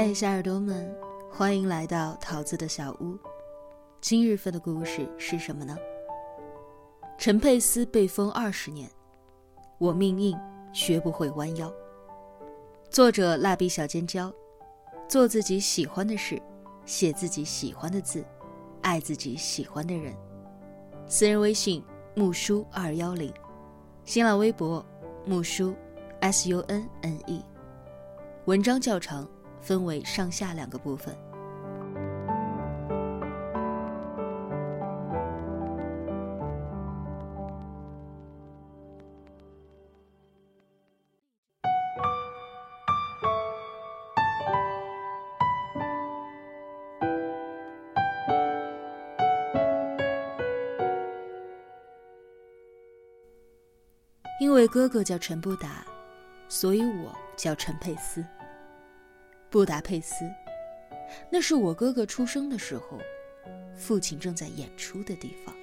嘿，小耳朵们，欢迎来到桃子的小屋。今日份的故事是什么呢？陈佩斯被封二十年，我命硬，学不会弯腰。作者：蜡笔小尖椒。做自己喜欢的事，写自己喜欢的字，爱自己喜欢的人。私人微信：木叔二幺零，新浪微博：木叔 S U N N E。文章较长。分为上下两个部分。因为哥哥叫陈不达，所以我叫陈佩斯。布达佩斯，那是我哥哥出生的时候，父亲正在演出的地方。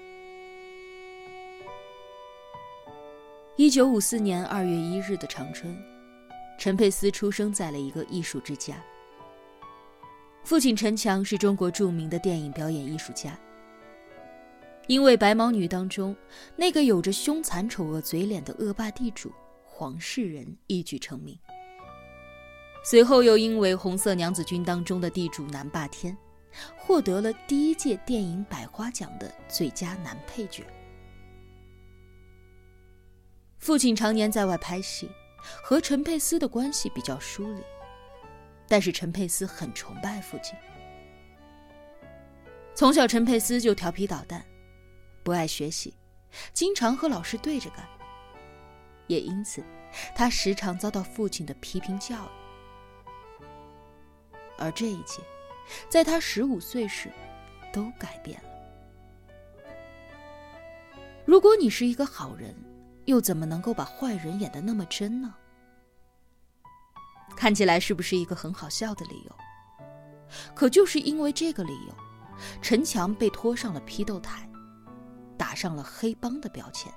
一九五四年二月一日的长春，陈佩斯出生在了一个艺术之家。父亲陈强是中国著名的电影表演艺术家，因为《白毛女》当中那个有着凶残丑恶嘴脸的恶霸地主黄世仁一举成名。随后又因为《红色娘子军》当中的地主南霸天，获得了第一届电影百花奖的最佳男配角。父亲常年在外拍戏，和陈佩斯的关系比较疏离，但是陈佩斯很崇拜父亲。从小，陈佩斯就调皮捣蛋，不爱学习，经常和老师对着干，也因此，他时常遭到父亲的批评教育。而这一切，在他十五岁时，都改变了。如果你是一个好人，又怎么能够把坏人演得那么真呢？看起来是不是一个很好笑的理由？可就是因为这个理由，陈强被拖上了批斗台，打上了黑帮的标签，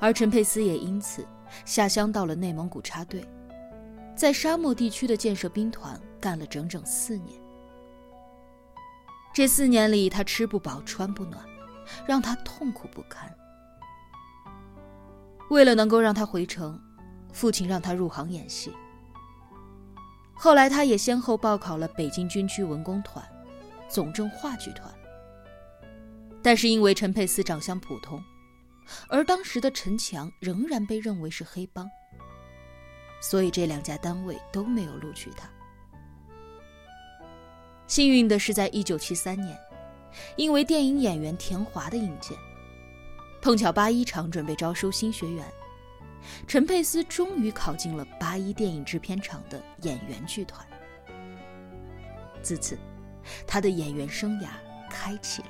而陈佩斯也因此下乡到了内蒙古插队。在沙漠地区的建设兵团干了整整四年。这四年里，他吃不饱穿不暖，让他痛苦不堪。为了能够让他回城，父亲让他入行演戏。后来，他也先后报考了北京军区文工团、总政话剧团。但是因为陈佩斯长相普通，而当时的陈强仍然被认为是黑帮。所以这两家单位都没有录取他。幸运的是，在一九七三年，因为电影演员田华的引荐，碰巧八一厂准备招收新学员，陈佩斯终于考进了八一电影制片厂的演员剧团。自此，他的演员生涯开启了。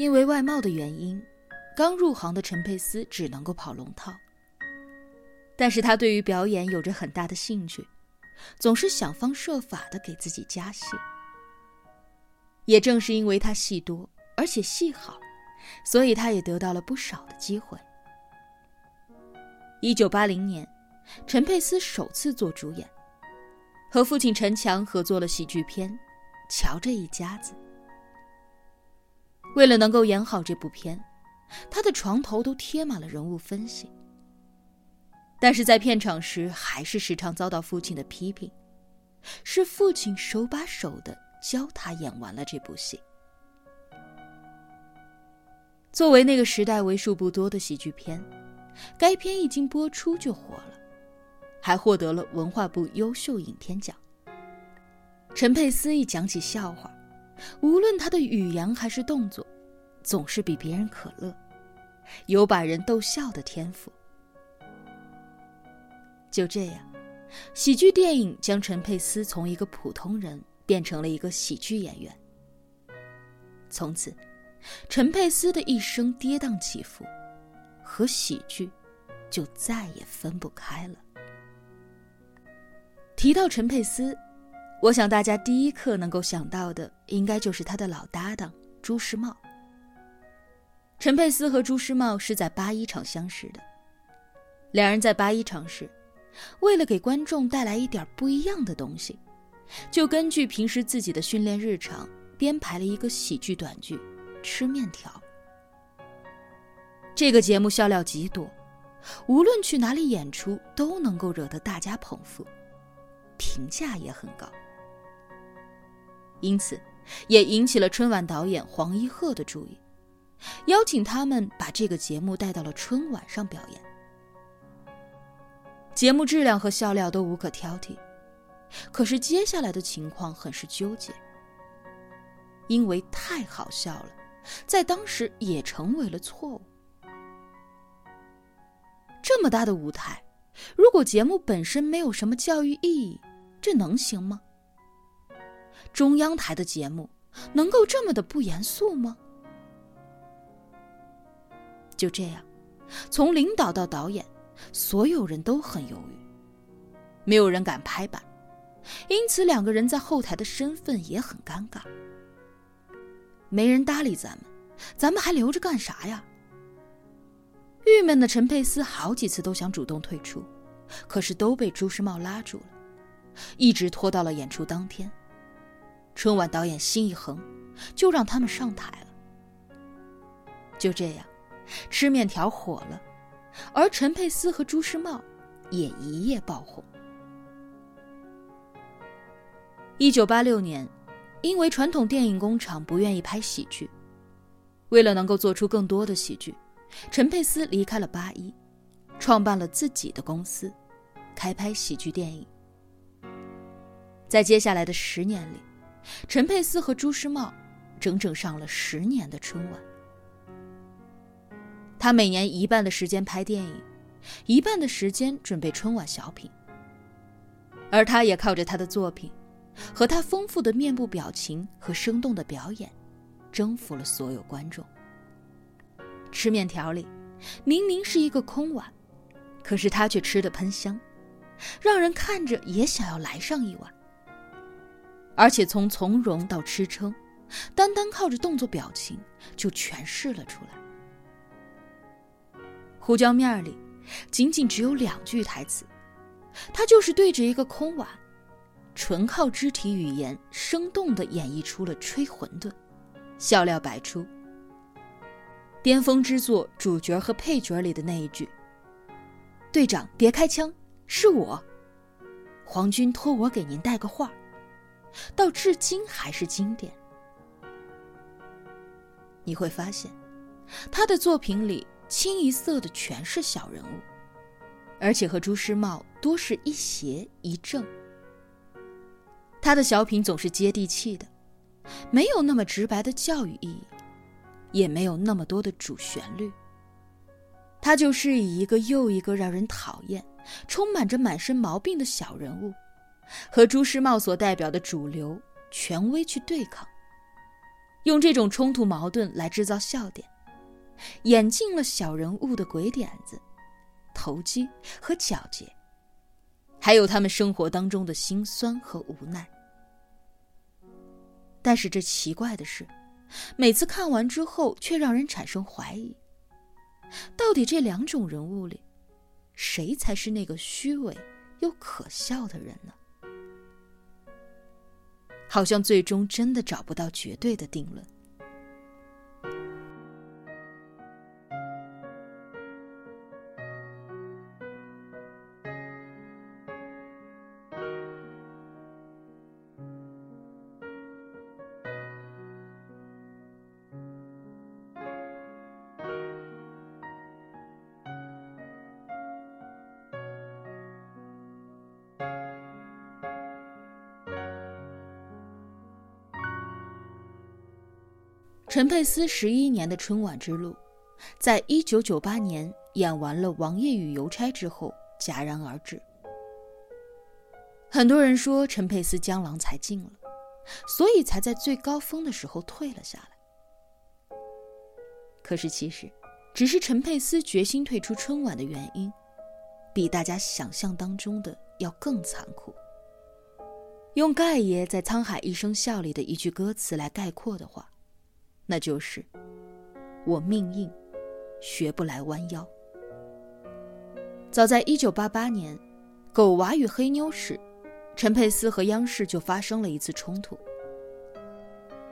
因为外貌的原因，刚入行的陈佩斯只能够跑龙套。但是他对于表演有着很大的兴趣，总是想方设法的给自己加戏。也正是因为他戏多，而且戏好，所以他也得到了不少的机会。一九八零年，陈佩斯首次做主演，和父亲陈强合作了喜剧片《瞧这一家子》。为了能够演好这部片，他的床头都贴满了人物分析。但是在片场时，还是时常遭到父亲的批评，是父亲手把手的教他演完了这部戏。作为那个时代为数不多的喜剧片，该片一经播出就火了，还获得了文化部优秀影片奖。陈佩斯一讲起笑话。无论他的语言还是动作，总是比别人可乐，有把人逗笑的天赋。就这样，喜剧电影将陈佩斯从一个普通人变成了一个喜剧演员。从此，陈佩斯的一生跌宕起伏，和喜剧就再也分不开了。提到陈佩斯，我想大家第一刻能够想到的，应该就是他的老搭档朱时茂。陈佩斯和朱时茂是在八一厂相识的，两人在八一厂时，为了给观众带来一点不一样的东西，就根据平时自己的训练日常编排了一个喜剧短剧《吃面条》。这个节目笑料极多，无论去哪里演出都能够惹得大家捧腹，评价也很高，因此也引起了春晚导演黄一鹤的注意。邀请他们把这个节目带到了春晚上表演。节目质量和笑料都无可挑剔，可是接下来的情况很是纠结，因为太好笑了，在当时也成为了错误。这么大的舞台，如果节目本身没有什么教育意义，这能行吗？中央台的节目能够这么的不严肃吗？就这样，从领导到导演，所有人都很犹豫，没有人敢拍板，因此两个人在后台的身份也很尴尬。没人搭理咱们，咱们还留着干啥呀？郁闷的陈佩斯好几次都想主动退出，可是都被朱时茂拉住了，一直拖到了演出当天。春晚导演心一横，就让他们上台了。就这样。吃面条火了，而陈佩斯和朱时茂也一夜爆红。一九八六年，因为传统电影工厂不愿意拍喜剧，为了能够做出更多的喜剧，陈佩斯离开了八一，创办了自己的公司，开拍喜剧电影。在接下来的十年里，陈佩斯和朱时茂整整上了十年的春晚。他每年一半的时间拍电影，一半的时间准备春晚小品。而他也靠着他的作品，和他丰富的面部表情和生动的表演，征服了所有观众。吃面条里，明明是一个空碗，可是他却吃得喷香，让人看着也想要来上一碗。而且从从容到吃撑，单单靠着动作表情就诠释了出来。胡椒面里，仅仅只有两句台词，他就是对着一个空碗，纯靠肢体语言生动的演绎出了吹馄饨，笑料百出。巅峰之作主角和配角里的那一句：“队长别开枪，是我，皇军托我给您带个话”，到至今还是经典。你会发现，他的作品里。清一色的全是小人物，而且和朱时茂多是一邪一正。他的小品总是接地气的，没有那么直白的教育意义，也没有那么多的主旋律。他就是以一个又一个让人讨厌、充满着满身毛病的小人物，和朱时茂所代表的主流权威去对抗，用这种冲突矛盾来制造笑点。演尽了小人物的鬼点子、投机和皎洁，还有他们生活当中的辛酸和无奈。但是这奇怪的是，每次看完之后，却让人产生怀疑：到底这两种人物里，谁才是那个虚伪又可笑的人呢？好像最终真的找不到绝对的定论。陈佩斯十一年的春晚之路，在一九九八年演完了《王爷与邮差》之后戛然而止。很多人说陈佩斯江郎才尽了，所以才在最高峰的时候退了下来。可是其实，只是陈佩斯决心退出春晚的原因，比大家想象当中的要更残酷。用盖爷在《沧海一声笑》里的一句歌词来概括的话，那就是：“我命硬，学不来弯腰。”早在1988年，《狗娃与黑妞》时，陈佩斯和央视就发生了一次冲突。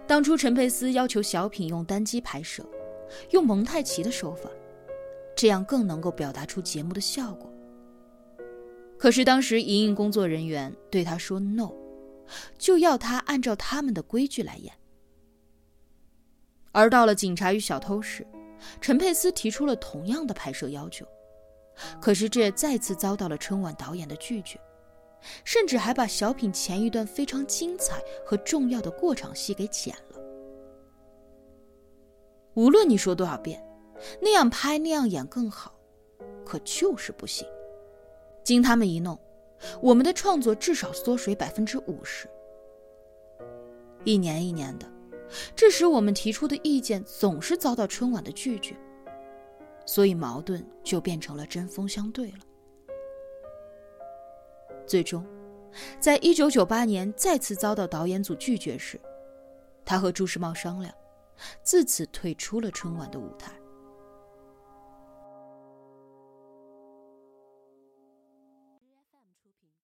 当初陈佩斯要求小品用单机拍摄，用蒙太奇的手法，这样更能够表达出节目的效果。可是当时莹莹工作人员对他说 “no”，就要他按照他们的规矩来演。而到了《警察与小偷》时，陈佩斯提出了同样的拍摄要求。可是，这也再次遭到了春晚导演的拒绝，甚至还把小品前一段非常精彩和重要的过场戏给剪了。无论你说多少遍，那样拍那样演更好，可就是不行。经他们一弄，我们的创作至少缩水百分之五十。一年一年的，这时我们提出的意见总是遭到春晚的拒绝。所以矛盾就变成了针锋相对了。最终，在一九九八年再次遭到导演组拒绝时，他和朱时茂商量，自此退出了春晚的舞台。